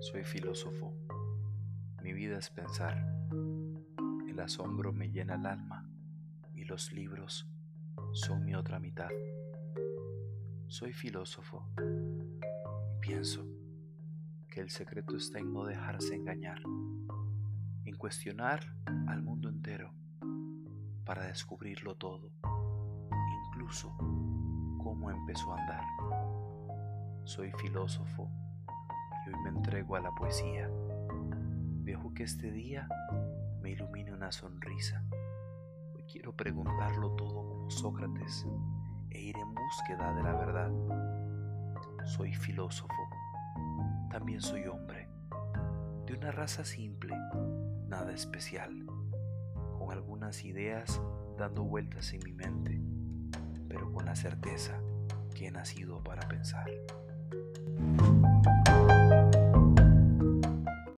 Soy filósofo. Mi vida es pensar. El asombro me llena el alma y los libros son mi otra mitad. Soy filósofo pienso que el secreto está en no dejarse engañar, en cuestionar al mundo entero para descubrirlo todo, incluso cómo empezó a andar. Soy filósofo y hoy me entrego a la poesía. Dejo que este día me ilumine una sonrisa. Hoy quiero preguntarlo todo como Sócrates e ir en búsqueda de la verdad. Soy filósofo, también soy hombre, de una raza simple, nada especial, con algunas ideas dando vueltas en mi mente, pero con la certeza que he nacido para pensar.